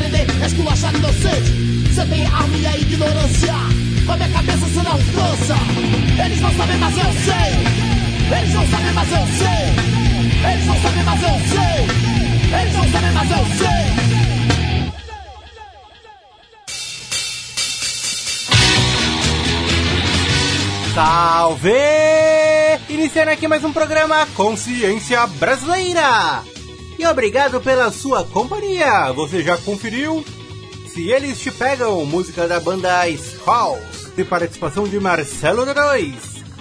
Aprender, esculachar inocente. Você tem a arma e a ignorância, mas a cabeça você não alcança. Eles não sabem, mas eu sei. Eles não sabem, mas eu sei. Eles não sabem, mas eu sei. Eles não sabem, mas eu sei. Salve! Iniciando aqui mais um programa Consciência Brasileira. E obrigado pela sua companhia. Você já conferiu? Se eles te pegam, música da banda Skulls, de participação de Marcelo D2.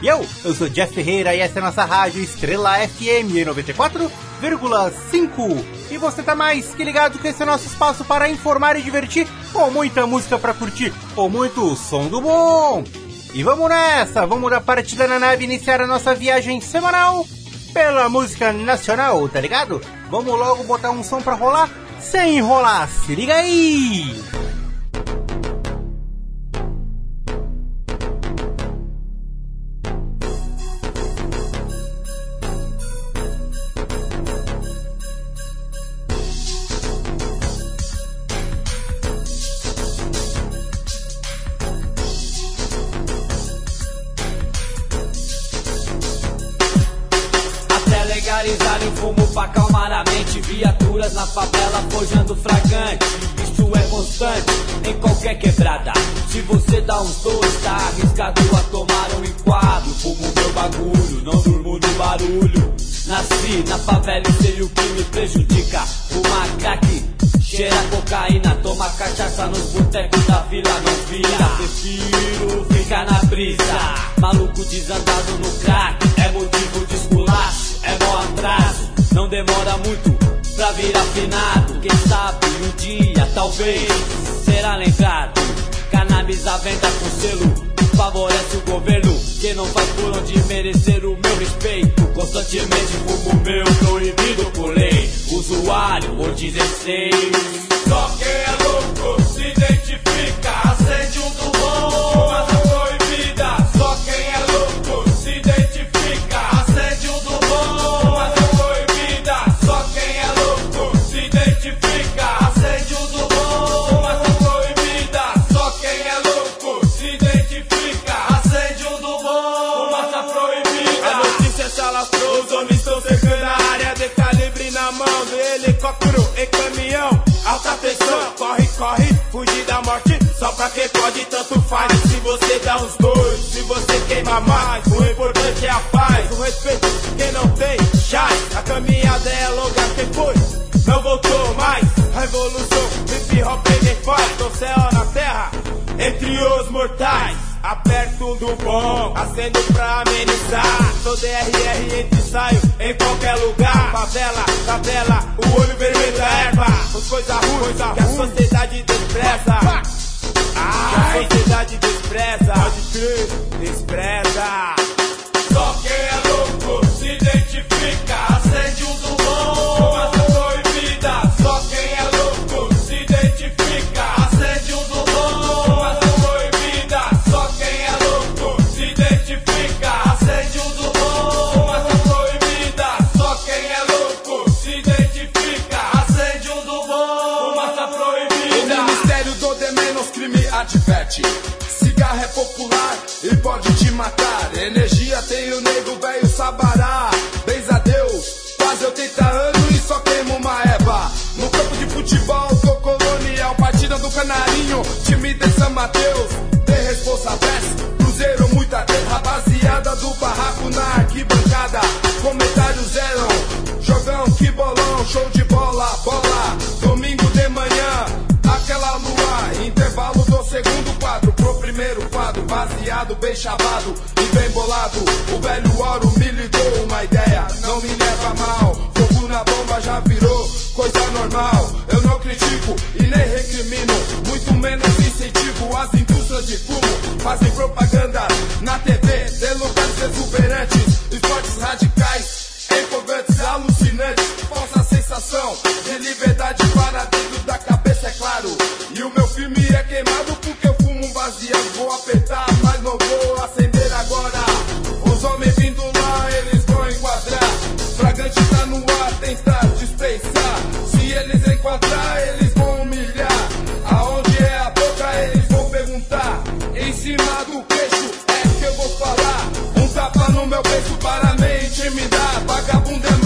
E eu, eu sou Jeff Ferreira e essa é a nossa rádio Estrela FM 94,5. E você tá mais que ligado que esse é nosso espaço para informar e divertir, com muita música para curtir, com muito som do bom. E vamos nessa, vamos da partida na nave iniciar a nossa viagem semanal pela música nacional, tá ligado? Vamos logo botar um som pra rolar, sem enrolar, se liga aí! Demora muito pra virar finado Quem sabe um dia, talvez, será lembrado. Cannabis à venda com selo Favorece o governo que não faz por onde merecer o meu respeito. Constantemente fumo meu proibido por lei. Usuário por 16 Só quem é louco Só pra quem pode, tanto faz. Se você dá uns dois, se você queima mais, o importante é a paz. O respeito quem não tem, já. A caminhada é longa, quem foi, não voltou mais. Revolução, hip hop, quem faz. do céu, na terra, entre os mortais. Aperto do bom, acendo pra amenizar. Sou DRR entre saio em qualquer lugar. Favela, favela, o olho vermelho da erva. Os coisa ruim, coisa ruim. que a sociedade despreza. A sociedade despreza, despreza. popular e pode te matar. Energia tem o nego, velho sabará. Bens a Deus, faz eu 30 anos e só queimo uma eba. No campo de futebol, sou colonial. Partida do Canarinho, time de São Mateus. Tem responsa best, Cruzeiro, muita terra. Rapaziada do barraco na arquibancada. Comentários eram jogão, que bolão, show de bola, bola. bem chavado e bem bolado. O velho ouro me ligou uma ideia, não me leva mal. Fogo na bomba já virou coisa normal. Eu não critico e nem recrimino, muito menos incentivo. As indústrias de fumo fazem propaganda na TV vagabundo é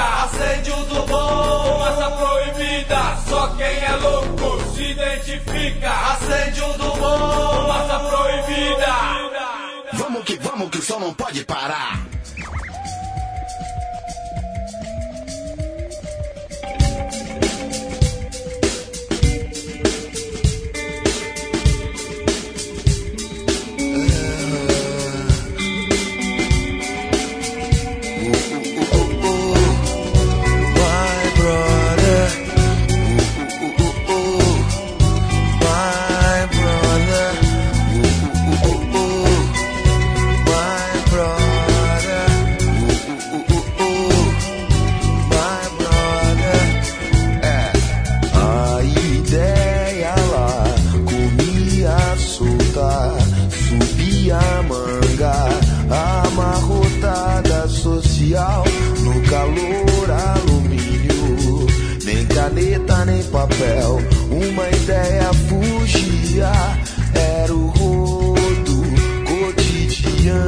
acende o do bom. Proibida, só quem é louco se identifica, acende o do bom. Proibida. Vamos que vamos que o som não pode parar. era o rodo cotidiano.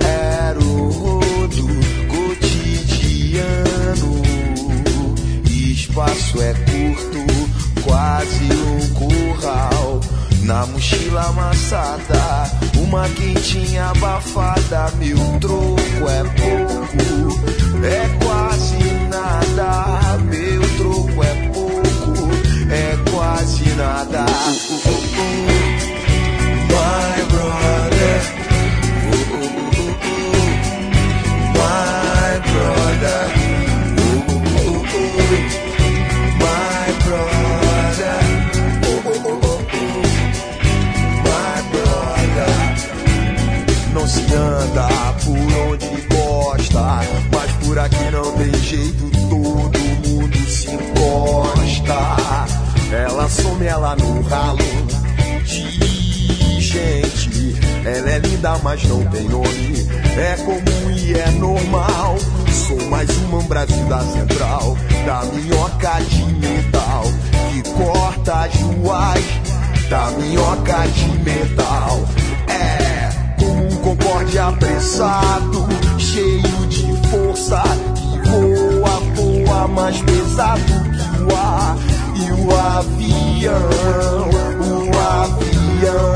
Era o rodo cotidiano. Espaço é curto, quase um curral. Na mochila amassada, uma quentinha abafada. Meu troco é pouco, é pouco. nada. mas não tem nome. É comum e é normal. Sou mais uma Brasil da central, da minhoca de metal, que corta as ruas, da minhoca de metal. É como um concorde apressado, cheio de força, que voa, voa mais pesado que o ar. E o avião, o avião.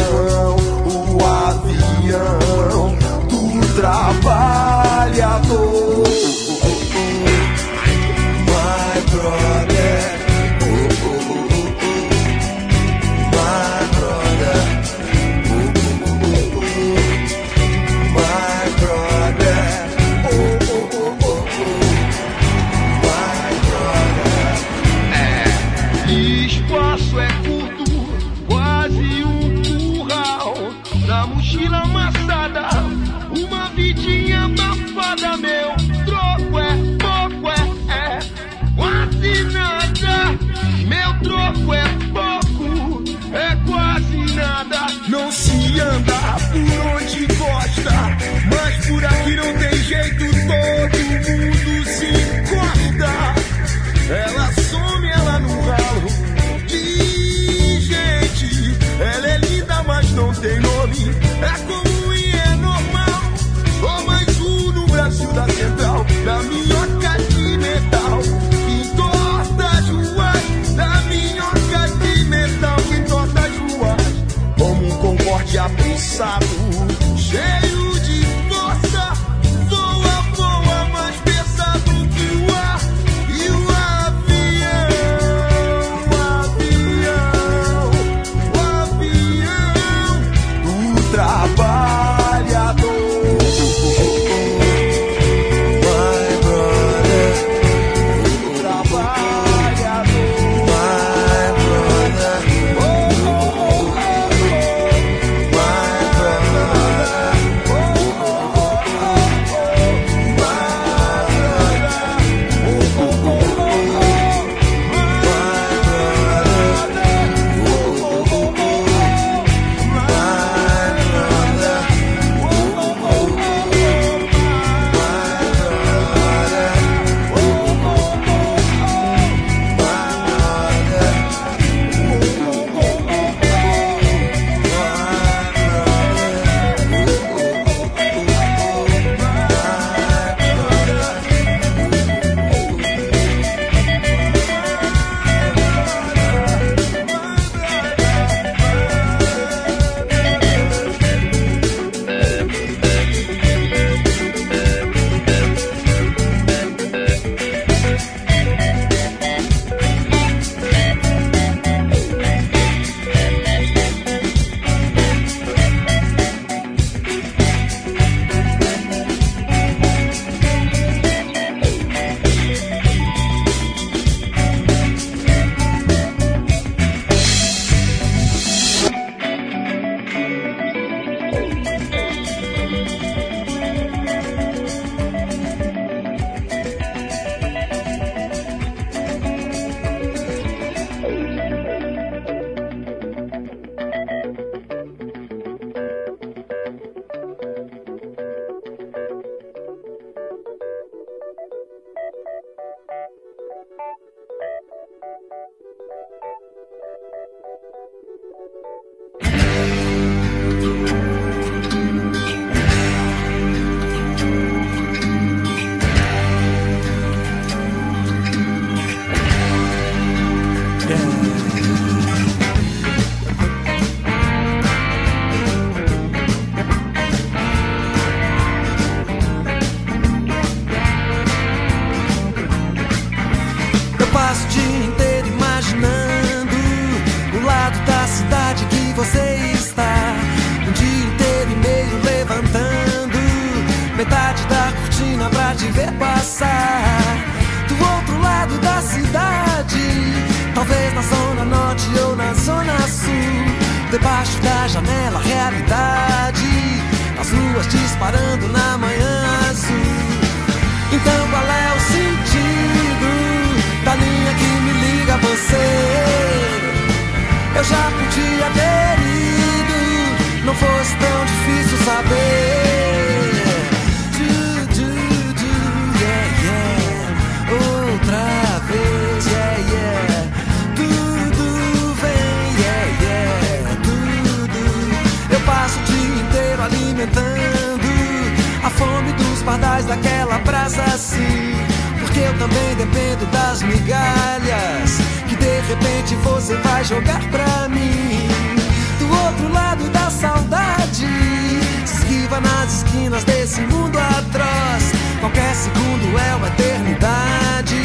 É uma eternidade.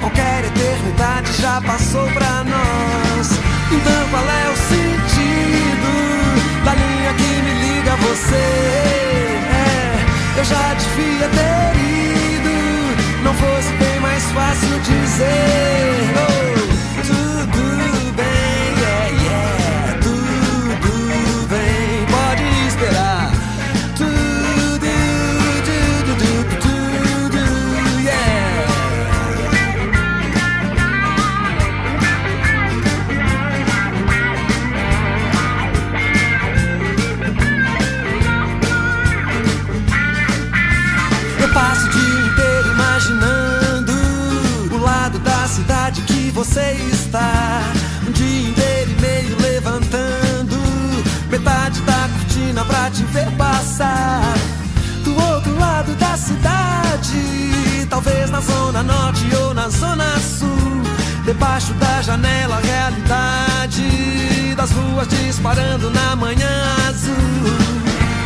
Qualquer eternidade já passou pra nós. Então qual é o sentido da linha que me liga a você? É, eu já devia ter ido. Não fosse bem mais fácil dizer. Oh, você está. Um dia inteiro e meio levantando metade da cortina pra te ver passar. Do outro lado da cidade, talvez na zona norte ou na zona sul. Debaixo da janela, a realidade das ruas disparando na manhã azul.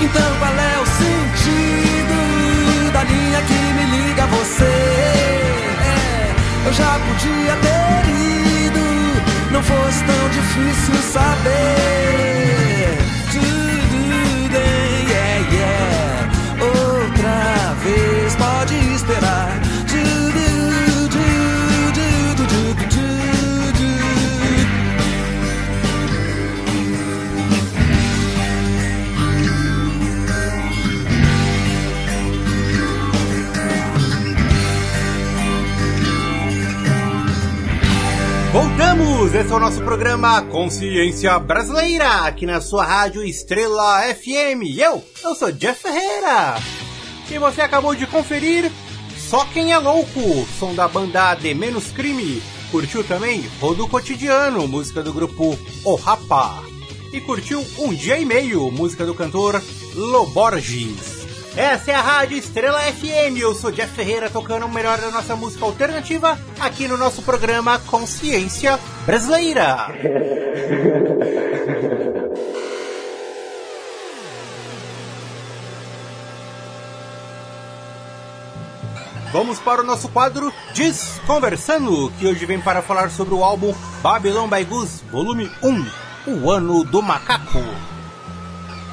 Então qual é o sentido da linha que me liga a você? É, eu já podia ter ido, não fosse tão difícil saber. Tudo bem, yeah, yeah. Outra vez pode esperar. Voltamos! Esse é o nosso programa Consciência Brasileira, aqui na sua rádio Estrela FM. Eu, eu sou Jeff Ferreira. E você acabou de conferir Só Quem é Louco, som da banda De Menos Crime. Curtiu também Rodo Cotidiano, música do grupo O Rapa. E curtiu Um Dia e Meio, música do cantor Loborges. Essa é a Rádio Estrela FM. Eu sou Jeff Ferreira tocando o melhor da nossa música alternativa aqui no nosso programa Consciência Brasileira. Vamos para o nosso quadro Desconversando, que hoje vem para falar sobre o álbum Babylon by Goose, volume 1, O Ano do Macaco.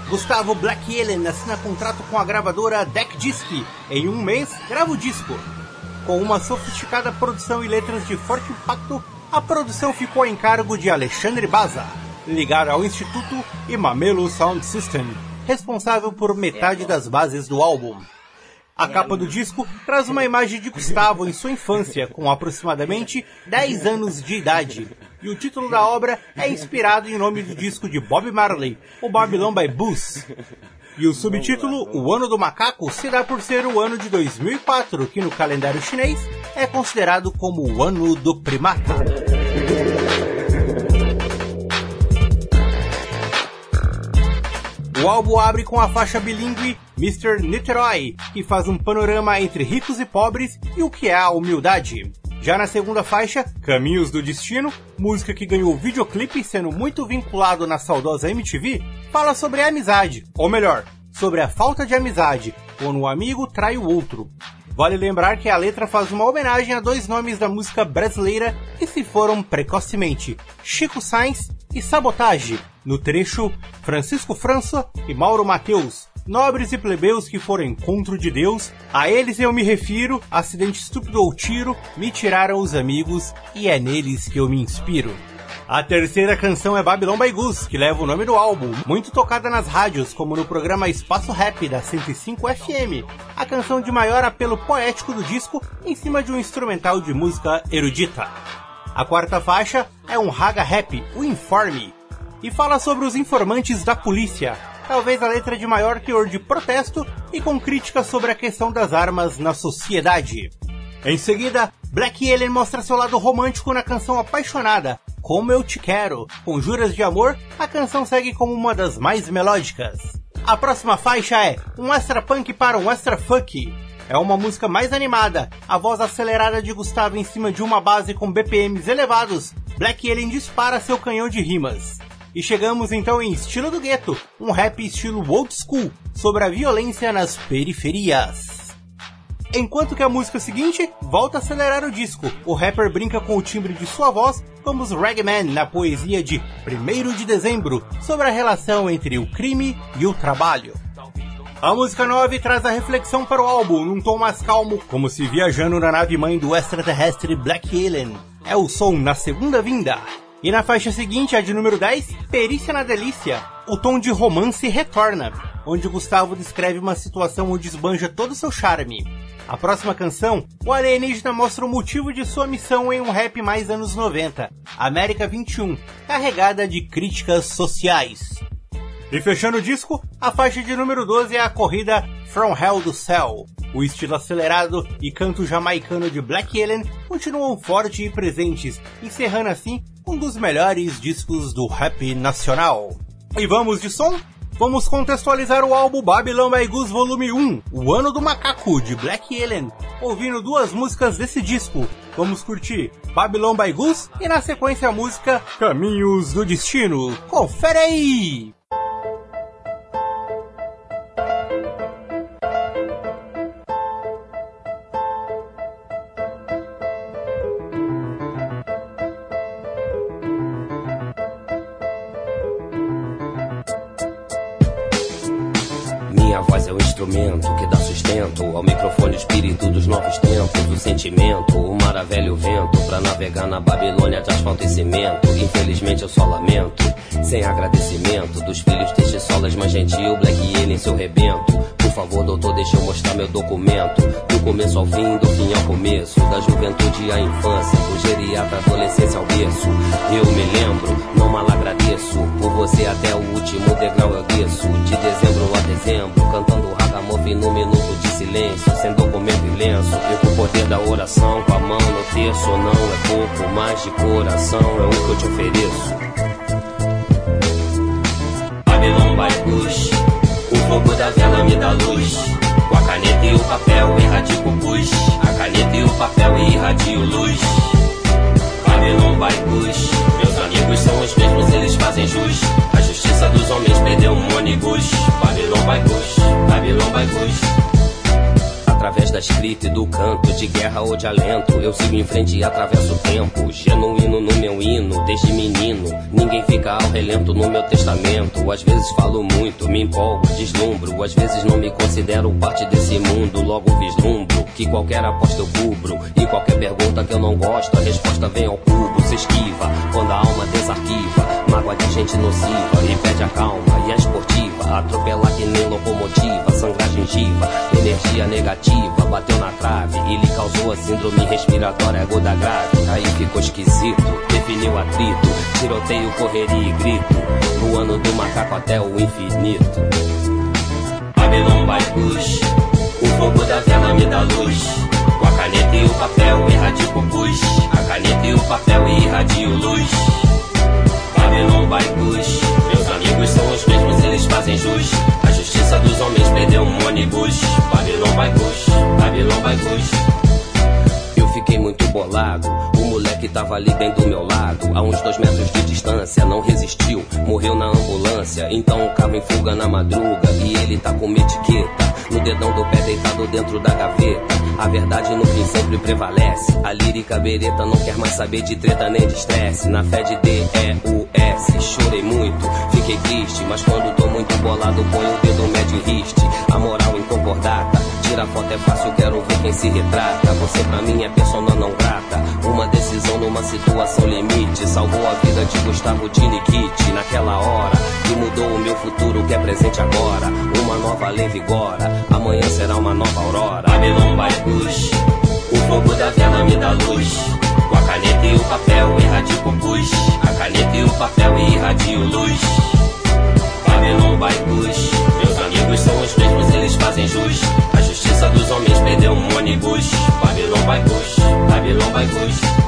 Gustavo Black Allen assina contrato com a gravadora Deck Disc. Em um mês, grava o disco. Com uma sofisticada produção e letras de forte impacto, a produção ficou a encargo de Alexandre Baza, ligado ao Instituto e Mamelo Sound System, responsável por metade das bases do álbum. A capa do disco traz uma imagem de Gustavo em sua infância, com aproximadamente 10 anos de idade. E o título da obra é inspirado em nome do disco de Bob Marley, o Babylon by Booz. E o subtítulo, O Ano do Macaco, se dá por ser o ano de 2004, que no calendário chinês é considerado como o ano do primata. O álbum abre com a faixa bilíngue Mr. Niterói, que faz um panorama entre ricos e pobres e o que é a humildade. Já na segunda faixa, Caminhos do Destino, música que ganhou videoclipe sendo muito vinculado na saudosa MTV, fala sobre a amizade, ou melhor, sobre a falta de amizade, quando um amigo trai o outro. Vale lembrar que a letra faz uma homenagem a dois nomes da música brasileira que se foram precocemente, Chico Sainz e Sabotage, no trecho Francisco França e Mauro Mateus, nobres e plebeus que foram encontro de Deus, a eles eu me refiro, acidente estúpido ou tiro, me tiraram os amigos e é neles que eu me inspiro. A terceira canção é Babylon by Goose, que leva o nome do álbum, muito tocada nas rádios, como no programa Espaço Rap da 105 FM, a canção de maior apelo poético do disco, em cima de um instrumental de música erudita. A quarta faixa é um raga rap, o Informe, e fala sobre os informantes da polícia, talvez a letra de maior teor de protesto e com críticas sobre a questão das armas na sociedade. Em seguida, Black Alien mostra seu lado romântico na canção Apaixonada, Como Eu Te Quero. Com juras de amor, a canção segue como uma das mais melódicas. A próxima faixa é um extra punk para um extra funk. É uma música mais animada, a voz acelerada de Gustavo em cima de uma base com BPMs elevados. Black Alien dispara seu canhão de rimas. E chegamos então em Estilo do Gueto, um rap estilo old school, sobre a violência nas periferias. Enquanto que a música seguinte volta a acelerar o disco, o rapper brinca com o timbre de sua voz como os Ragman na poesia de 1 de dezembro, sobre a relação entre o crime e o trabalho. A música 9 traz a reflexão para o álbum num tom mais calmo, como se viajando na nave mãe do extraterrestre Black Alien. É o som na segunda vinda. E na faixa seguinte, a de número 10, Perícia na Delícia, o tom de romance retorna, onde Gustavo descreve uma situação onde esbanja todo o seu charme. A próxima canção, o alienígena mostra o motivo de sua missão em um rap mais anos 90, América 21, carregada de críticas sociais. E fechando o disco, a faixa de número 12 é a corrida From Hell to Cell. O estilo acelerado e canto jamaicano de Black Alien continuam fortes e presentes, encerrando assim um dos melhores discos do rap nacional. E vamos de som? Vamos contextualizar o álbum Babylon by Goose Volume 1, O Ano do Macaco, de Black Alien, ouvindo duas músicas desse disco. Vamos curtir Babylon by Goose e na sequência a música Caminhos do Destino. Confere aí! Ao microfone, espírito dos novos tempos, o sentimento, o mar a velho vento, pra navegar na Babilônia de asfalto e cimento. Infelizmente eu só lamento, sem agradecimento dos filhos solas mais gentil, Black Alien seu rebento. Por favor, doutor, deixa eu mostrar meu documento. Do começo ao fim, do fim ao começo, da juventude à infância, do geriatra adolescência ao berço. Eu me lembro, não mal agradeço, por você até o último degrau eu desço. De dezembro a dezembro, cantando ragamuffin no minuto de silêncio, sem documento e lenço. Eu com o poder da oração, com a mão no terço, não é pouco, mais de coração é o que eu te ofereço. Babylon by Bush, o fogo da vela me dá luz. Com a caneta e o papel irradio pus. A caneta e o papel irradio luz. Babylon by Bush, meus amigos são os mesmos, eles fazem jus. A justiça dos homens perdeu um ônibus. Bush, Babylon by Bush. Através da escrita e do canto, de guerra ou de alento, eu sigo em frente e atravesso o tempo. Genuíno no meu hino, desde menino. Ninguém fica ao relento no meu testamento. Às vezes falo muito, me empolgo, deslumbro. Às vezes não me considero parte desse mundo. Logo vislumbro que qualquer aposta eu cubro. E qualquer pergunta que eu não gosto, a resposta vem ao cubo. Se esquiva quando a alma desarquiva. Mágoa de gente nociva e pede a calma e a esportiva. Atropelar que nem locomotiva, sangrar gengiva, energia negativa bateu na trave e lhe causou a síndrome respiratória aguda grave. Aí ficou esquisito, definiu atrito, tiroteio, correria e grito. No ano do macaco até o infinito. Babylon by Bush, o fogo da vela me dá luz. Com a caneta e o papel irradio pus. A caneta e o papel irradio luz. Babylon by Bush, meus amigos são os fazem jus. A justiça dos homens perdeu um ônibus. Babylon by Bush, Babylon by Bush. Fiquei muito bolado. O moleque tava ali bem do meu lado, a uns dois metros de distância. Não resistiu, morreu na ambulância. Então o carro em fuga na madruga e ele tá com uma etiqueta no dedão do pé deitado dentro da gaveta. A verdade no fim sempre prevalece. A lírica bereta não quer mais saber de treta nem de estresse. Na fé de D, E, U, S. Chorei muito, fiquei triste. Mas quando tô muito bolado, ponho o dedo médio e riste. A moral inconcordata. Tira foto é fácil, quero ver quem se retrata. Você pra mim é persona não grata. Uma decisão numa situação limite. Salvou a vida de Gustavo Diniquite naquela hora. E mudou o meu futuro que é presente agora. Uma nova lei vigora. Amanhã será uma nova aurora. Babylon by Bush. O fogo da vela me dá luz. Com a caneta e o papel irradio pus. A caneta e o papel irradio luz. Babylon by Bush. Gush, Babylon by Gush, Babylon by Gush. Já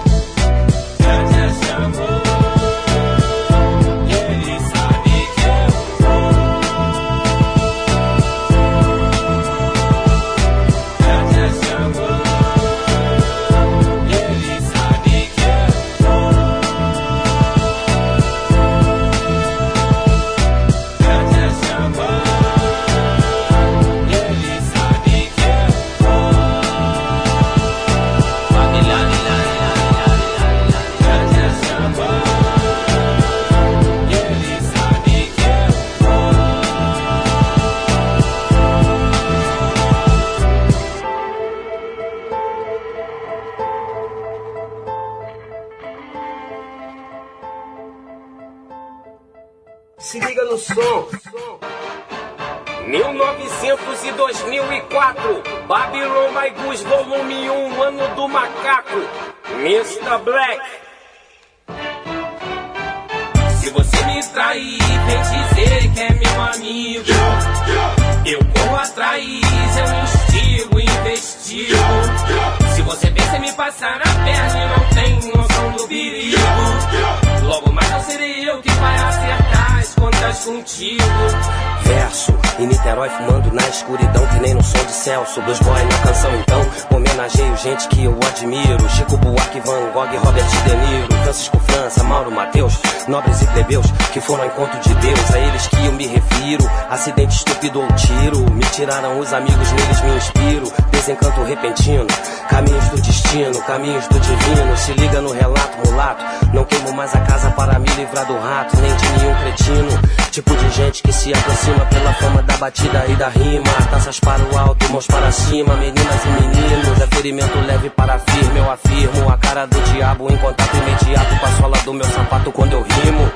do rato, nem de nenhum cretino. Tipo de gente que se aproxima pela fama da batida e da rima. Taças para o alto, mãos para cima, meninas e meninos. É ferimento leve para firme, eu afirmo. A cara do diabo em contato imediato com a sola do meu sapato quando eu rimo.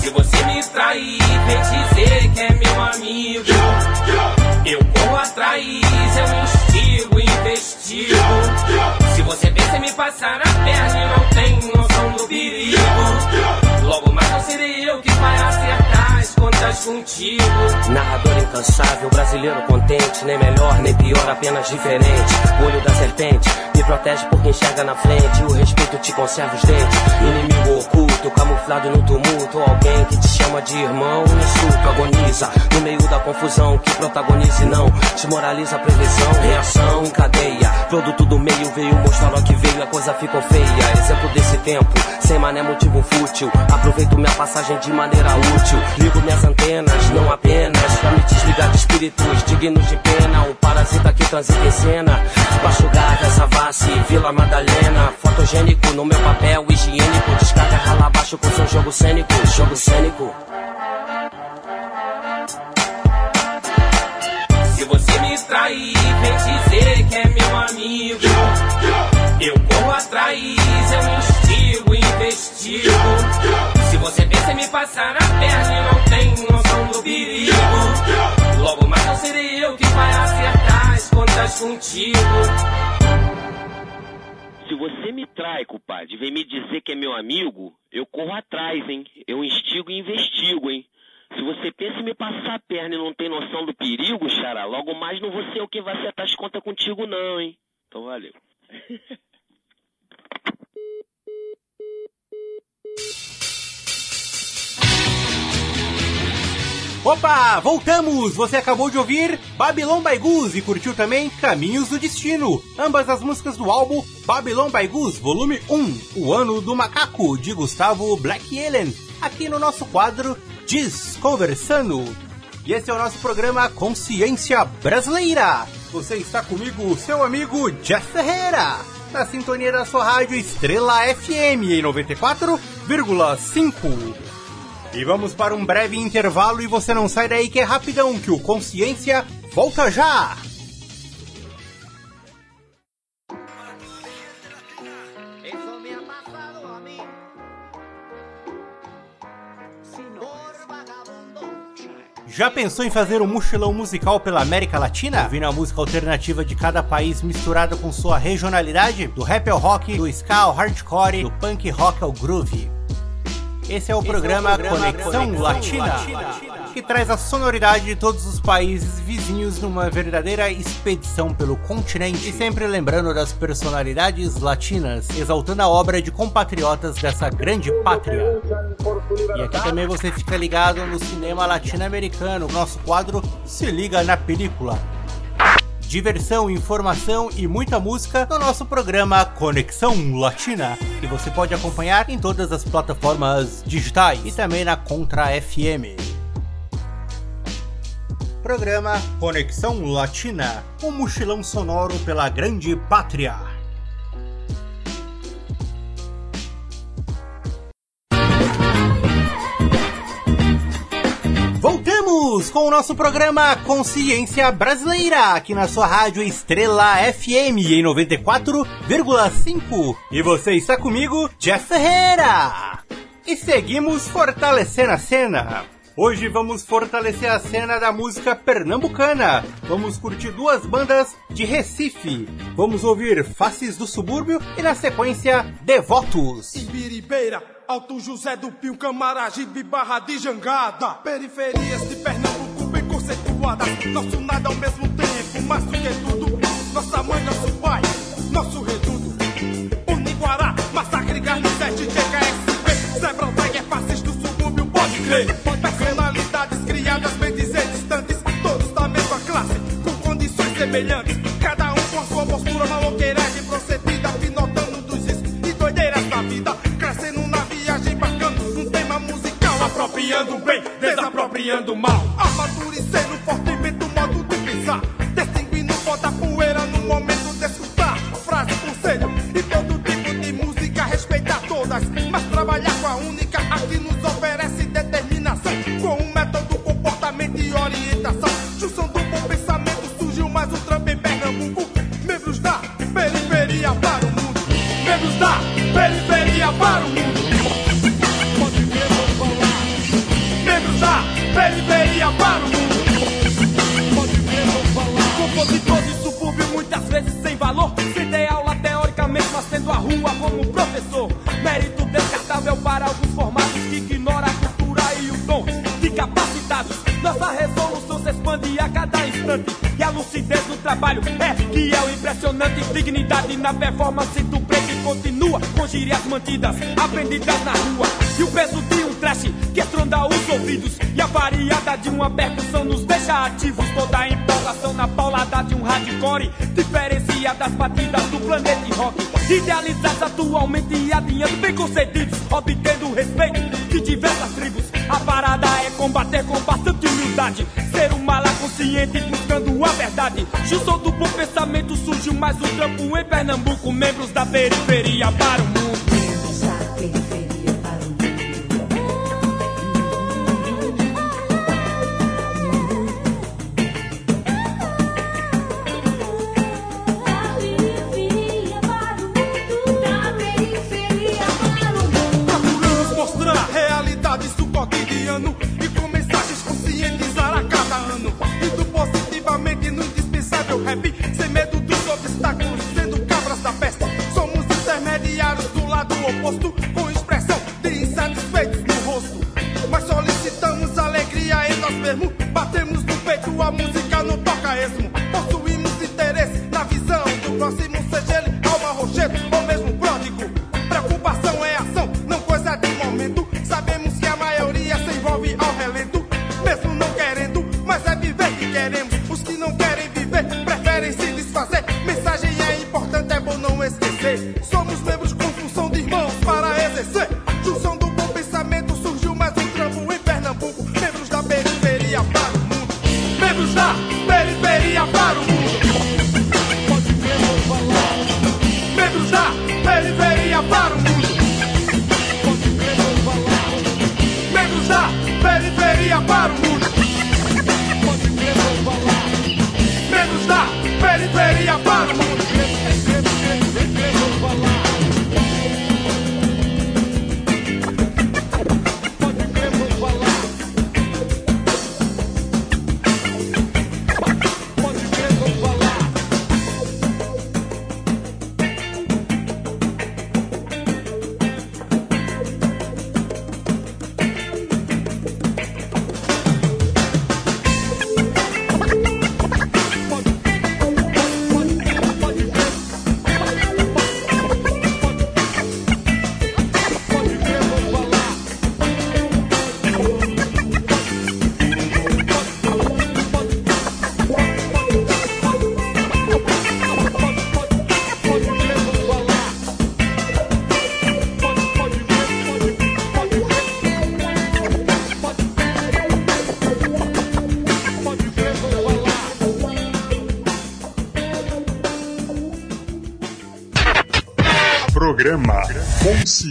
Se você me trair, vem dizer que é meu amigo. Eu corro atrás, você pensa em me passar a perna e não tem noção do perigo, logo mais não serei eu que vai acertar as contigo. Narrador incansável, brasileiro contente, nem melhor nem pior, apenas diferente. Olho da serpente, me protege porque enxerga na frente. O respeito te conserva os dentes. Inimigo oculto, camuflado no tumulto. Alguém que te chama de irmão, um insulto agoniza. No meio da confusão, que protagonize não. Desmoraliza a previsão, reação em cadeia. Produto do meio veio mostrar o que veio, a coisa ficou feia. Exemplo desse tempo, sem mané motivo fútil. Aproveito minha passagem de maneira útil. Ligo minhas antenas, não apenas pra me desligar de espíritos dignos de pena. O parasita que transita em cena. Baixo garra, Savassi, Vila Madalena. Fotogênico no meu papel higiênico. Descarga rala abaixo com seu jogo cênico. Jogo cênico. Se você me trair, vem dizer que é meu amigo. Eu corro atrás, passar a perna e não tem noção do perigo, logo mais não serei eu que vai acertar as contas contigo. Se você me trai, culpado, e vem me dizer que é meu amigo, eu corro atrás, hein? Eu instigo e investigo, hein? Se você pensa em me passar a perna e não tem noção do perigo, xará, logo mais não vou ser o que vai acertar as contas contigo, não, hein? Então valeu. Opa, voltamos! Você acabou de ouvir Babylon by Goose e curtiu também Caminhos do Destino, ambas as músicas do álbum Babylon by Goose, volume 1, O Ano do Macaco, de Gustavo Black Alien, aqui no nosso quadro Desconversando. E esse é o nosso programa Consciência Brasileira. Você está comigo, seu amigo Jeff Ferreira, na sintonia da sua rádio Estrela FM em 94,5. E vamos para um breve intervalo e você não sai daí que é rapidão, que o Consciência volta já! Já pensou em fazer um mochilão musical pela América Latina? Ouvindo a música alternativa de cada país misturada com sua regionalidade? Do rap ao rock, do ska ao hardcore, do punk rock ao groove. Esse é o programa Conexão Latina, que traz a sonoridade de todos os países vizinhos numa verdadeira expedição pelo continente. E sempre lembrando das personalidades latinas, exaltando a obra de compatriotas dessa grande pátria. E aqui também você fica ligado no cinema latino-americano, nosso quadro Se Liga na Película diversão, informação e muita música no nosso programa Conexão Latina, que você pode acompanhar em todas as plataformas digitais e também na Contra FM. Programa Conexão Latina, um mochilão sonoro pela grande pátria. Nosso programa Consciência Brasileira, aqui na sua rádio Estrela FM em 94,5. E você está comigo, Jeff Ferreira. E seguimos fortalecendo a cena. Hoje vamos fortalecer a cena da música pernambucana. Vamos curtir duas bandas de Recife. Vamos ouvir Faces do Subúrbio e na sequência Devotos. Ibiribeira, Alto José do Pio, Camaragibe, Barra de Jangada. Periferias de Pernambuco conceituadas. Nosso nada ao mesmo tempo, mais do que tudo. Nossa mãe, nosso pai, nosso reduto. Uniguará, Massacre, Garnizete, TKSB. Zebra, Tiger, Faces do Subúrbio, pode crer. Personalidades criadas, bem dizer, distantes. Todos da mesma classe, com condições semelhantes. Cada um com a sua postura maloqueiragem Apropriando bem, desapropriando mal. Amadurecendo fortemente o modo de pensar. Distinguindo o pó da poeira no momento de escutar. Frase, conselho e todo no trabalho é que é o impressionante. Dignidade na performance do break continua com gírias mantidas, aprendidas na rua. E o peso de um trash que estronda os ouvidos. E a variada de uma percussão nos deixa ativos. Toda a empolgação na paulada de um hardcore. Diferencia das batidas do planeta rock. Idealizados atualmente e adiante, bem concedidos. Obtendo respeito de diversas tribos. A parada é combater com bastante humildade. Ser um mala consciente buscando a verdade. Junção do bom pensamento surgiu mais um trampo em Pernambuco. Membros da periferia para o mundo.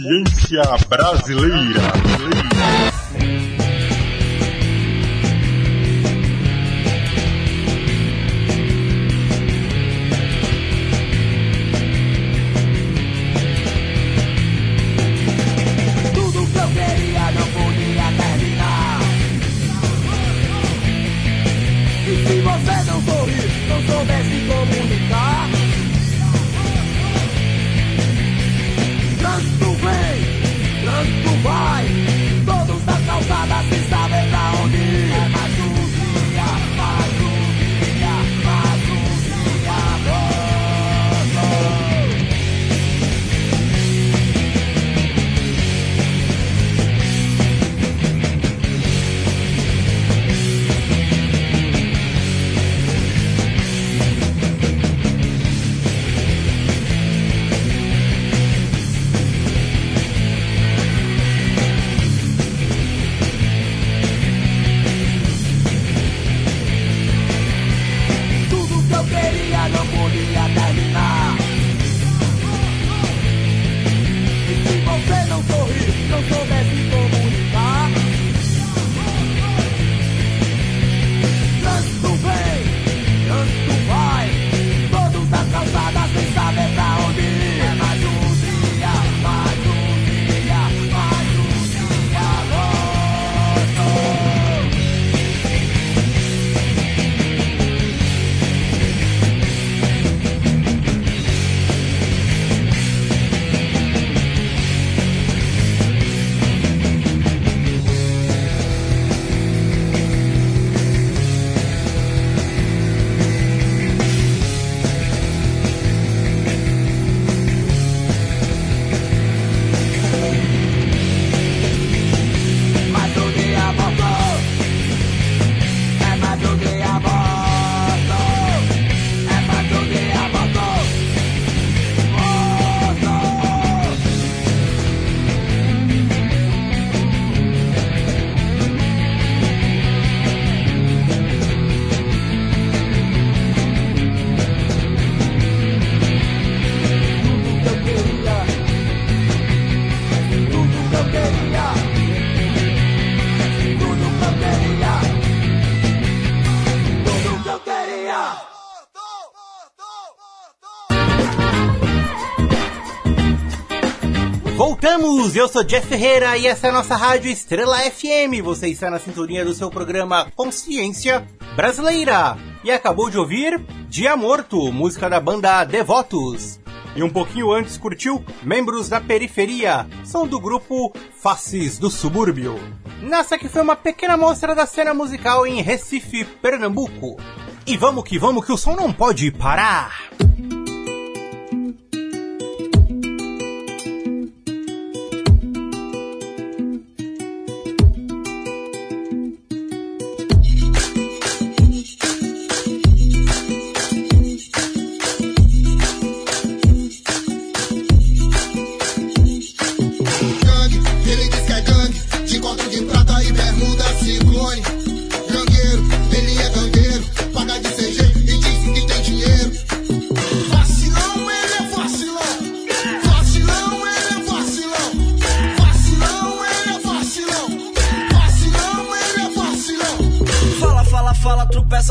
Consciência Brasileira. Voltamos! Eu sou Jeff Ferreira e essa é a nossa rádio Estrela FM. Você está na sintonia do seu programa Consciência Brasileira. E acabou de ouvir Dia Morto, música da banda Devotos. E um pouquinho antes curtiu Membros da Periferia, são do grupo Faces do Subúrbio. Nessa que foi uma pequena mostra da cena musical em Recife, Pernambuco. E vamos que vamos que o som não pode parar!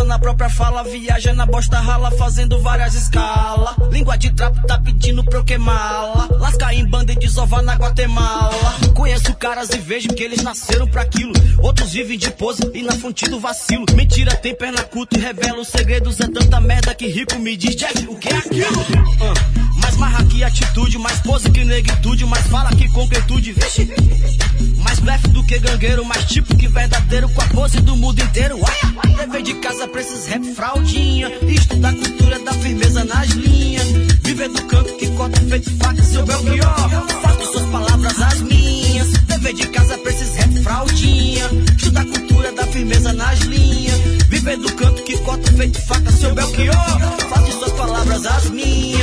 Na própria fala, viaja na bosta rala, fazendo várias escalas. Língua de trapo tá pedindo pra eu queimá-la. Lasca em banda e desovar na Guatemala. Conheço caras e vejo que eles nasceram pra aquilo. Outros vivem de pose e na fonte do vacilo. Mentira tem perna curta e revela os segredos. É tanta merda que rico me diz, Jeff, o que é aquilo? Ah, mais marra que atitude, mais pose que negritude, mais fala que concretude. Vixe, mais blefe do que gangueiro, mais tipo que verdadeiro com a pose do mundo inteiro. Dever de casa pra esses rap fraldinha. Estudar cultura da firmeza nas linhas. Viver do canto que corta feito faca, seu Belchior. Faço suas palavras as minhas. Dever de casa pra esses rap fraldinha. Estudar cultura da firmeza nas linhas. Viver do canto que corta feito faca, seu Belchior. Faço suas palavras as minhas.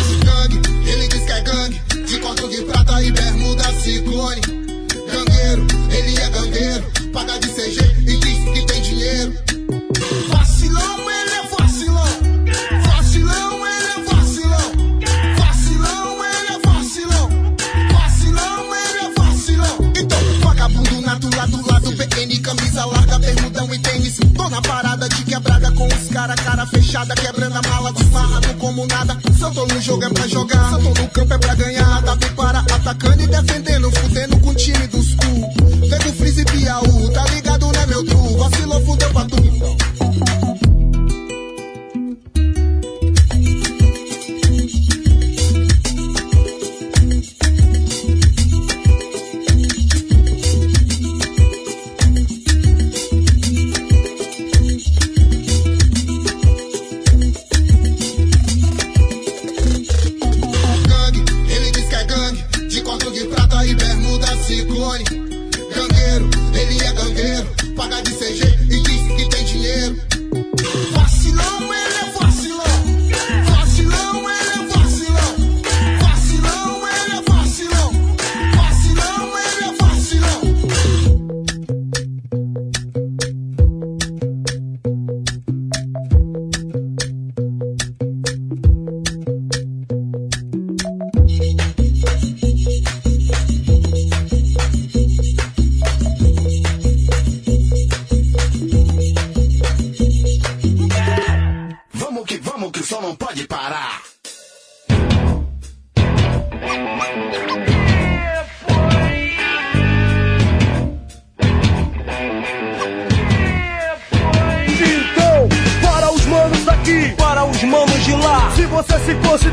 Se você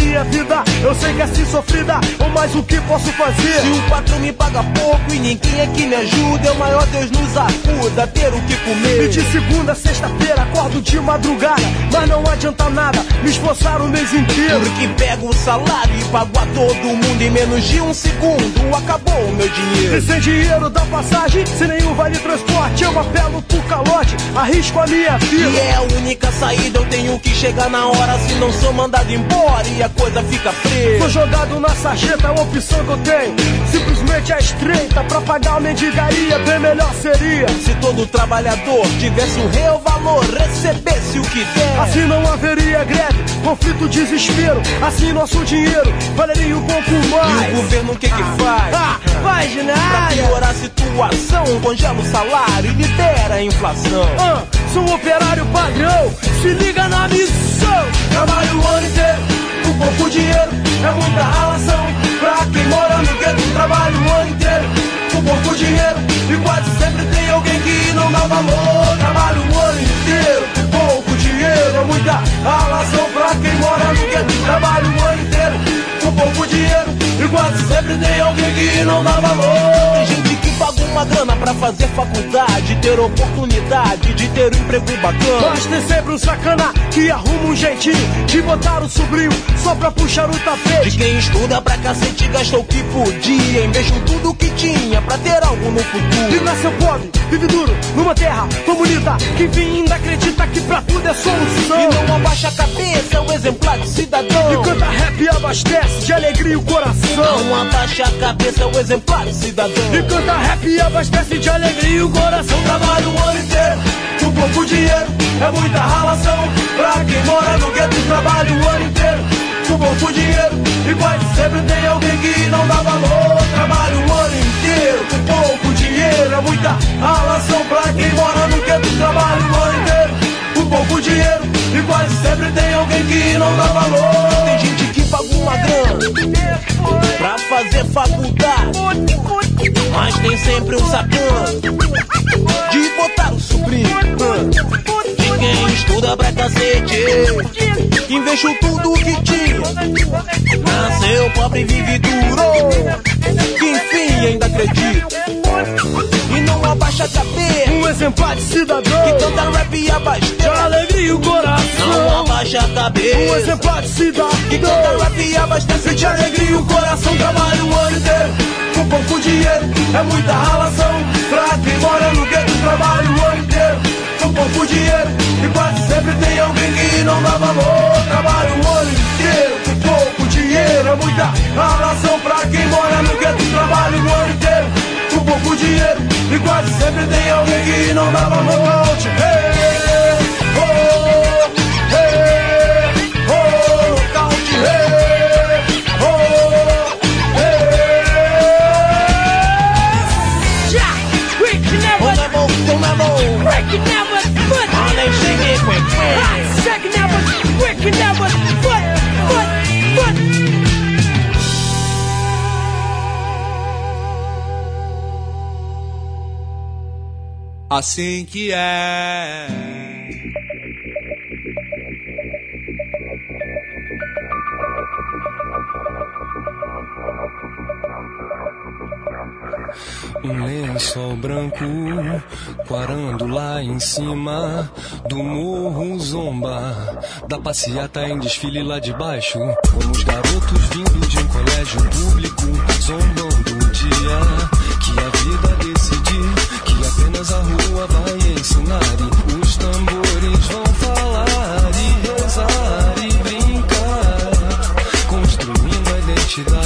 minha vida. Eu sei que é assim sofrida, ou mais o que posso fazer? Se o patrão me paga pouco e ninguém é que me ajuda, é o maior Deus nos acuda ter o que comer. E de segunda a sexta-feira acordo de madrugada, mas não adianta nada, me esforçar o mês inteiro. Porque pego o salário e pago a todo mundo em menos de um segundo, acabou o meu dinheiro. E sem dinheiro da passagem, sem nenhum vale transporte, eu apelo por calote, arrisco a minha vida. E é a única saída, eu tenho que chegar na hora, se não sou mandado embora e a coisa fica presa. Tô jogado na sarjeta, a opção que eu tenho. Simplesmente é estreita, pra pagar a mendigaria, bem melhor seria. Se todo trabalhador tivesse o real valor, recebesse o que der. Assim não haveria greve, conflito, desespero. Assim nosso dinheiro valeria um pouco mais. E o governo o que que faz? Ah, faz Pra nada. piorar a situação, congela o salário e libera a inflação. Ah, sou um operário padrão, se liga na missão. Trabalho o ano inteiro, pouco dinheiro, é muita relação. Pra quem mora no gueto, trabalho o ano inteiro, com pouco dinheiro. E quase sempre tem alguém que não dá valor. Trabalho o ano inteiro, com pouco dinheiro, é muita relação. Pra quem mora no gueto, trabalho o ano inteiro, com pouco dinheiro. E quase sempre tem alguém que não dá valor. Uma grana pra fazer faculdade, ter oportunidade de ter um emprego bacana. Mas tem sempre um sacana que arruma um jeitinho de botar o sobrinho só pra puxar o tapete. De quem estuda pra cacete gastou o que podia, investiu tudo que tinha pra ter algo no futuro. E nasceu pobre, vive duro, numa terra tão bonita que enfim ainda acredita que pra tudo é solução. E não abaixa a cabeça, é o exemplar de cidadão. E canta rap e abastece de alegria o coração. Não abaixa a cabeça, é o exemplar de cidadão. E canta rap e abastece de alegria o coração. Trabalho o ano inteiro, com pouco dinheiro, é muita relação. Pra quem mora no gueto, trabalho o ano inteiro, com pouco dinheiro. E quase sempre tem alguém que não dá valor. Trabalho o ano inteiro, com pouco dinheiro, é muita relação. Pra quem mora no gueto, trabalho o ano inteiro, com pouco dinheiro. E quase sempre tem alguém que não dá valor. Tem gente paga uma grana pra fazer faculdade. Mas tem sempre um sacana de botar o sobrinho. De quem estuda pra cacete, investiu tudo que tinha. Nasceu pobre, vive duro. Que enfim ainda acredita. E não abaixa. Um exemplar de cidadão que canta rap e abastece. de alegria o coração. Não abaixa a cabeça. Um exemplar de cidadão que canta rap e abastece de alegria o coração. Trabalha o ano inteiro com pouco dinheiro, é muita relação. Pra quem mora no gueto, trabalha o ano inteiro com pouco dinheiro. E quase sempre tem alguém que não dá valor. Trabalha o ano inteiro com pouco dinheiro, é muita relação. Pra quem mora no gueto, trabalha o ano inteiro pouco dinheiro E quase sempre tem alguém que não dava roupa ao te hey, oh, hey, oh, nocaute, hey, oh, hey. Yeah, break it now. Break it now. Assim que é. Um lençol branco, quarando lá em cima do morro zomba. Da passeata em desfile lá de baixo. Como os garotos vindo de um colégio público, zombando o dia que a vida decidir. Apenas a rua vai ensinar. E os tambores vão falar e rezar e brincar. Construindo a identidade.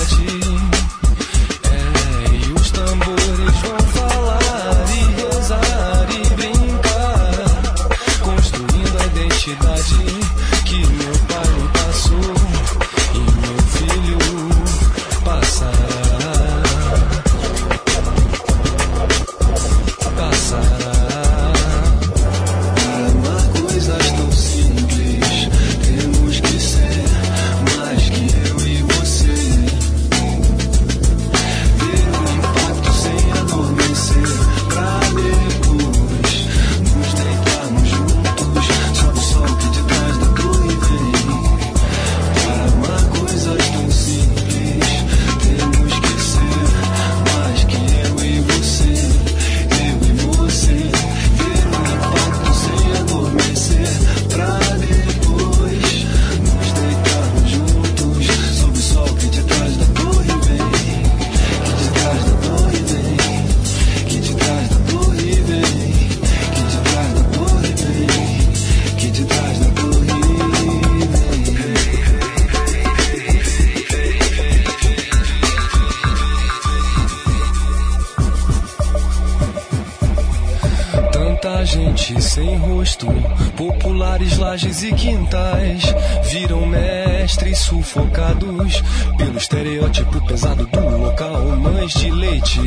Populares lajes e quintais viram mestres sufocados pelo estereótipo pesado do local. Mães de leite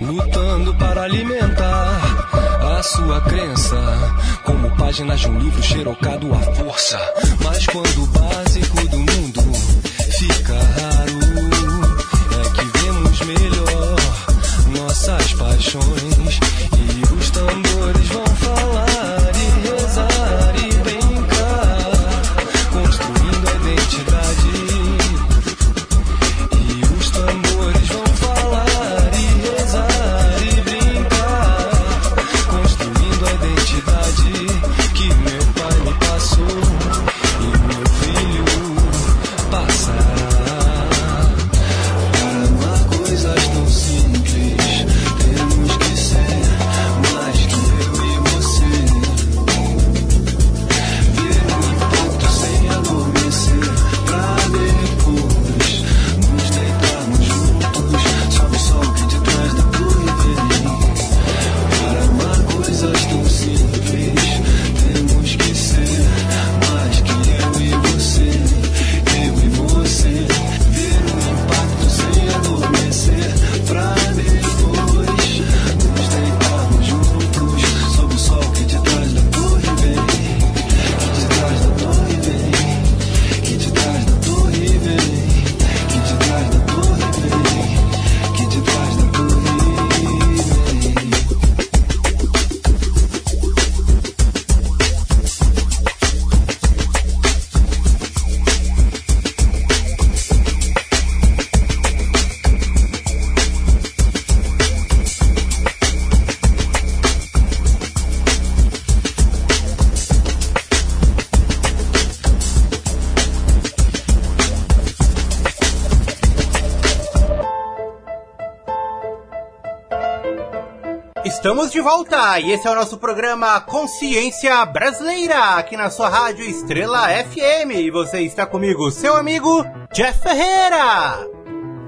lutando para alimentar a sua crença, como páginas de um livro xerocado à força. Mas quando o básico do mundo fica raro, é que vemos melhor nossas paixões volta e esse é o nosso programa Consciência Brasileira, aqui na sua rádio Estrela FM. E você está comigo, seu amigo Jeff Ferreira.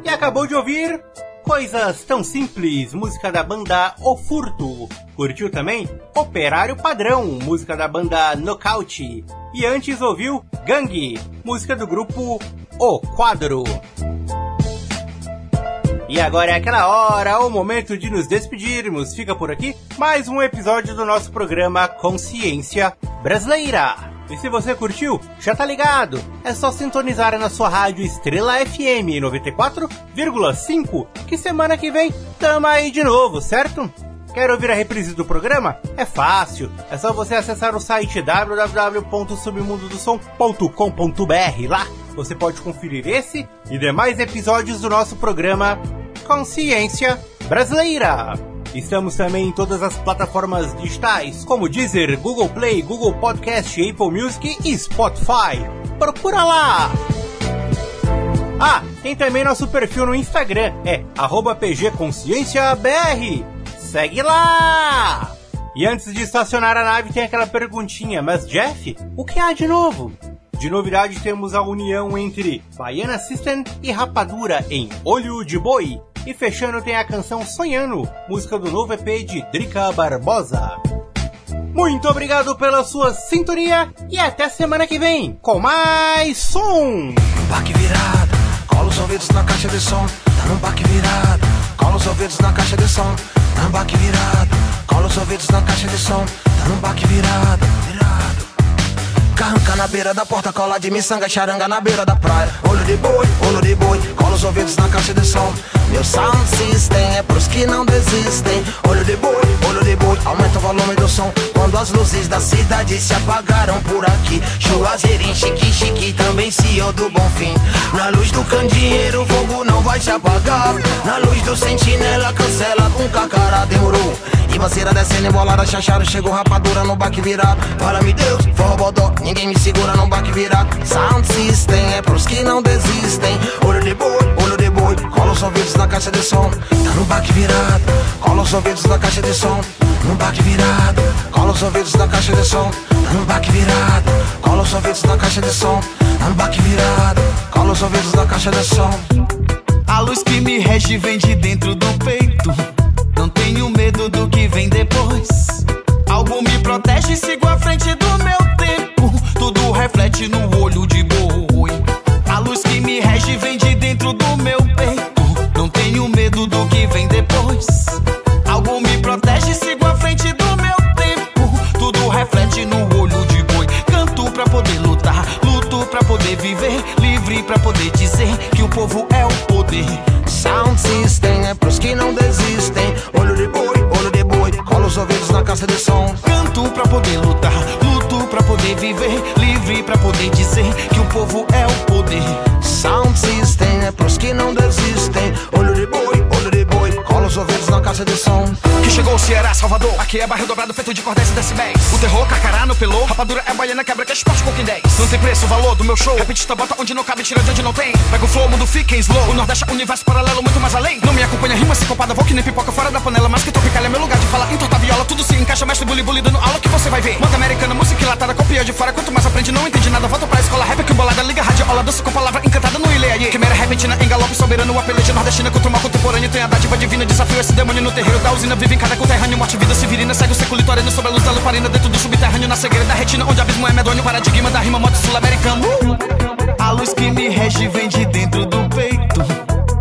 E acabou de ouvir Coisas Tão Simples, música da banda O Furto. Curtiu também Operário Padrão, música da banda Nocaute. E antes ouviu Gangue, música do grupo O Quadro. E agora é aquela hora, o momento de nos despedirmos. Fica por aqui mais um episódio do nosso programa Consciência Brasileira. E se você curtiu, já tá ligado. É só sintonizar na sua rádio Estrela FM 94,5 que semana que vem tamo aí de novo, certo? Quer ouvir a reprise do programa? É fácil. É só você acessar o site www.submundodosom.com.br. Lá você pode conferir esse e demais episódios do nosso programa Consciência Brasileira. Estamos também em todas as plataformas digitais, como Deezer, Google Play, Google Podcast, Apple Music e Spotify. Procura lá! Ah, tem também nosso perfil no Instagram, é pgconscienciabr. Segue lá! E antes de estacionar a nave tem aquela perguntinha, mas Jeff, o que há de novo? De novidade temos a união entre Baiana System e Rapadura em Olho de Boi. E fechando tem a canção Sonhando, música do novo EP de Drica Barbosa. Muito obrigado pela sua sintonia e até semana que vem com mais som! Baque virado, cola os ouvidos na caixa de som, tá no baque virado, cola os ouvidos na caixa de som, tá no baque virado, cola os ouvidos na caixa de som, tá no baque virado, virado. Carranca na beira da porta, cola de miçanga, charanga na beira da praia. Olho de boi, olho de boi, cola os ouvidos na caixa de som. Meu sound system é pros que não desistem. Olho de boi, olho de boi, aumenta o volume do som. Quando as luzes da cidade se apagaram por aqui. Juazeirinho, chique, chique, também CEO do bom fim. Na luz do candeeiro, o fogo não vai se apagar. Na luz do sentinela, cancela com cacará, demorou. E banceira descendo, embolada, chachado, chegou rapadura no baque virado. Fala-me Deus, forró bodó, ninguém me segura no baque virado. Sound system é pros que não desistem. Olho de boi, olho de boi, cola os ouvidos na caixa de som. Tá no baque virado, cola os ouvidos na caixa de som. No baque virado, cola os ouvidos na caixa de som. Tá no baque virado, cola os ouvidos na caixa de som. Tá no baque virado, cola os ouvidos na caixa de som. A luz que me rege vem de dentro do peito. Não tenho medo do que vem depois. Algo me protege e sigo à frente do meu tempo. Tudo reflete no olho de boi. Dentro do meu peito. Não tenho medo do que vem depois. Algo me protege sigo à frente do meu tempo. Tudo reflete no olho de boi. Canto pra poder lutar, luto pra poder viver. Livre pra poder dizer que o povo é o poder. Sound system é pros que não desistem. Olho de boi, os ouvidos na caixa de som. Canto pra poder lutar, luto pra poder viver. Livre pra poder dizer que o povo é o poder. Sound system é pros que não desistem. Olho boi, cola os ouvidos na caixa de som. Que chegou Ceará, Salvador. Aqui é bairro dobrado feito de cordéis e decibéis. O terror, carcará no pelô. Rapadura é baiana, quebra que é esporte com 10. Não tem preço, o valor do meu show. Repetista bota onde não cabe, tira de onde não tem. Pega o flow, mundo fica em slow. O Nordeste é universo paralelo, muito mais além. Não me acompanha, rima sincopada, vou que nem pipoca fora da panela. Mas que tropical é meu lugar de fala. Entorta viola, tudo se encaixa, mestre bully bully dando aula que você vai ver. Moda americana, música latada, copia de fora. Quanto mais aprende, não entende nada. Volta pra escola, rap que bolada, liga radiola, doce com palavra encantada no ilê aí. Quimera repentina, em soberano, apelete nordestina mal contemporâneo. Tem a dádiva divina, desafio esse demônio no terreiro da usina. Vive em cada conterrâneo, morte, vida severina. Segue o século sobre a luz da lamparina. Dentro do subterrâneo, na cegueira da retina, onde abismo é medonho. Paradigma da rima, modo sul-americano. A luz que me rege vem de dentro do peito.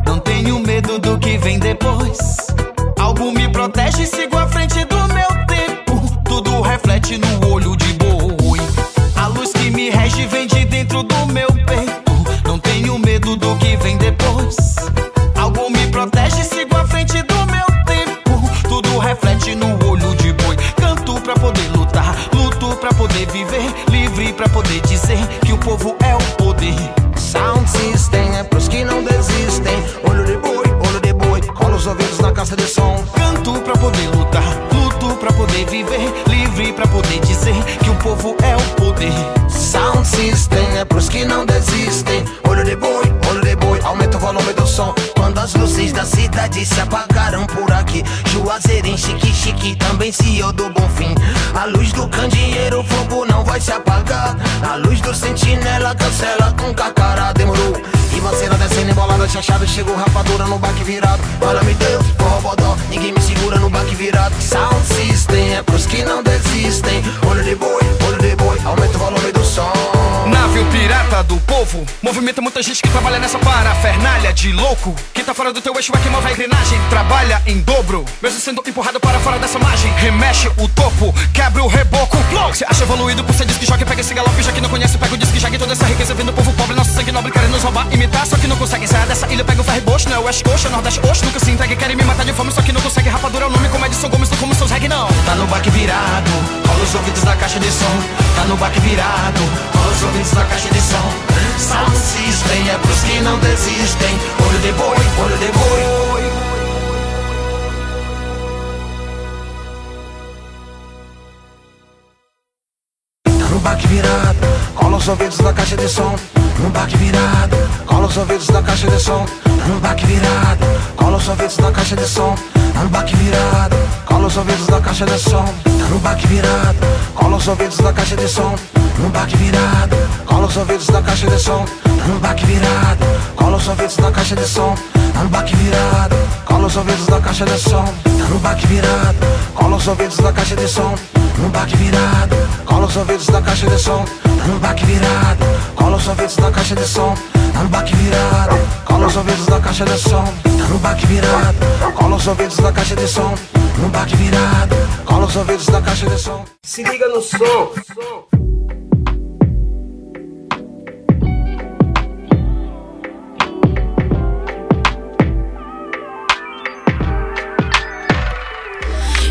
Não tenho medo do que vem depois. Algo me protege e sigo à frente do meu tempo. Tudo reflete no olho de boi. A luz que me rege vem de dentro do meu peito. Não tenho medo do que vem depois. Povo é o poder. Sound system é pros que não desistem. Olho de boi, olho de boi, cola os ouvidos na caixa de som. Canto pra poder lutar, luto pra poder viver. Livre pra poder dizer que o povo é o poder. Sound system é pros que não desistem. Olho de boi, olho de boi, aumenta o volume do som. Quando as luzes da cidade se apagaram por aqui. Juazeirinho, chique, chique, também CEO do bom fim. A luz do candeeiro, o fogo não vai se apagar. A luz do sentinela cancela com cacará, demorou. E banceira descendo, embolada, chachado, chegou rapadura no baque virado. Fala-me Deus, forró bodó, ninguém me segura no baque virado. Sound system é pros que não desistem. Olho de boi, olho de boi, aumenta o volume do som. Navio pirata do povo Movimenta muita gente que trabalha nessa parafernália de louco Quem tá fora do teu eixo é que move a engrenagem Trabalha em dobro Mesmo sendo empurrado para fora dessa margem Remexe o topo, quebra o reboco Flow! Se acha evoluído por ser disque jockey Pega esse galope, já que não conhece Pega o disque jockey, toda essa riqueza Vendo povo pobre, nosso sangue nobre Querendo nos roubar, Só que não conseguem sair dessa ilha, pega o ferry bocho, não é o West Coast, é o Nordeste Oxo. Nunca se entregue, querem me matar de fome, só que não consegue. Rapadura é o nome, como Edson Gomes, não como seus reggae, não. Tá no baque virado, cola os ouvidos na caixa de som. Tá no baque virado, cola os ouvidos na caixa de som. Sound System é pros que não desistem. Olho de boi, olho de boi. Tá no baque virado, os ouvidos na caixa de som. No baque virado, cola os ouvidos na caixa de som. Tá no baque virado, cola os ouvidos na caixa de som. Tá no baque virado, cola os ouvidos na caixa de som. Tá no baque virado, cola os ouvidos na caixa de som. No baque virado, cola os ouvidos na caixa de som. Tá no baque virado, cola os ouvidos na caixa de som. Tá no baque virado, cola os ouvidos na caixa de som. Tá no baque virado, cola os ouvidos na caixa de som. No baque virado, cola os ouvidos na caixa de som. Tá no baque virado, cola os ouvidos na caixa de som. Tá no baque virado, cola os ouvidos na caixa de som. Tá no baque virado, cola os ouvidos na caixa de som. No baque virado, cola os ouvidos na caixa de som. Se liga no som.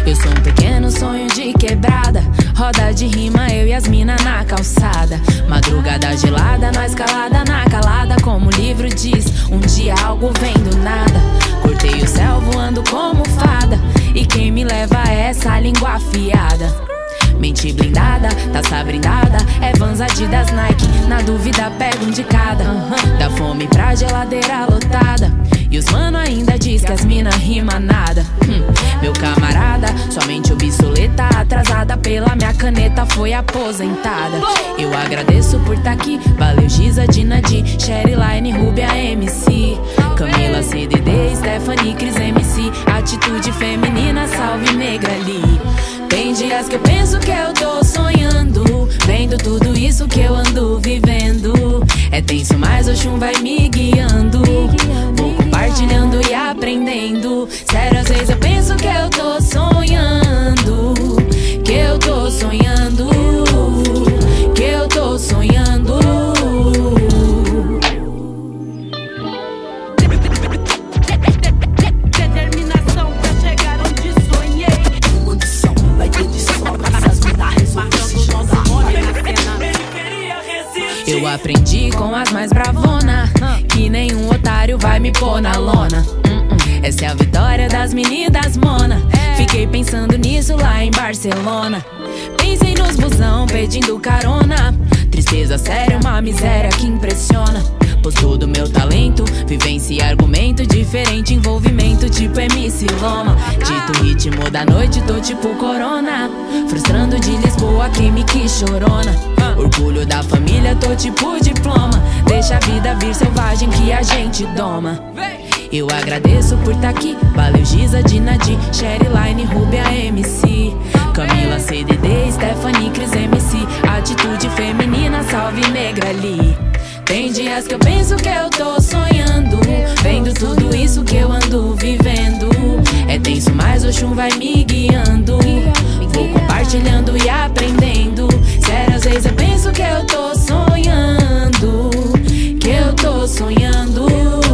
Eu sou um pequeno sonho de quebrada. Roda de rima, eu e as mina na calçada. Madrugada gelada, nós calada na calada. Como o livro diz, um dia algo vem do nada. Cortei o céu voando como fada. E quem me leva é essa língua afiada. Mente blindada, taça brindada. É Vans, Adidas, Nike. Na dúvida, pega um de cada. Da fome pra geladeira lotada. E os mano ainda diz que as mina rima nada. Hum, meu camarada, somente obsoleta. Atrasada pela minha caneta, foi aposentada. Eu agradeço por tá aqui. Valeu, Giza, Dinadi, Sherryline, Rubia, MC. Camila, CDD, Stephanie, Cris, MC. Atitude feminina, salve negra ali. Tem dias que eu penso que eu tô sonhando. Vendo tudo isso que eu ando vivendo. É tenso, mas o chum vai me guiando. Compartilhando e aprendendo. Sério, às vezes eu penso que eu tô sonhando. Que eu tô sonhando. Que eu tô sonhando. Determinação pra chegar onde sonhei. Condição sobra. Essas mina resolve Marcando nosso nome na cena. Eu aprendi com as mais otário vai me pôr na lona. Essa é a vitória das meninas mona. Fiquei pensando nisso lá em Barcelona. Pensei nos busão pedindo carona. Tristeza séria, uma miséria que impressiona. Pois todo meu talento Vivência e argumento Diferente envolvimento tipo MC Loma. Dito ritmo da noite, tô tipo corona. Frustrando de Lisboa quem me quis chorona Orgulho da família, tô tipo diploma Deixa a vida vir selvagem que a gente doma eu agradeço por tá aqui. Valeu, Giza, Dinadi, Sherryline, Rubia, MC. Camila, CDD, Stephanie, Cris, MC. Atitude feminina, salve negra ali. Tem dias que eu penso que eu tô sonhando. Vendo tudo isso que eu ando vivendo. É tenso, mas o chum vai me guiando. Compartilhando e aprendendo. Sério, às vezes eu penso que eu tô sonhando. Que eu tô sonhando.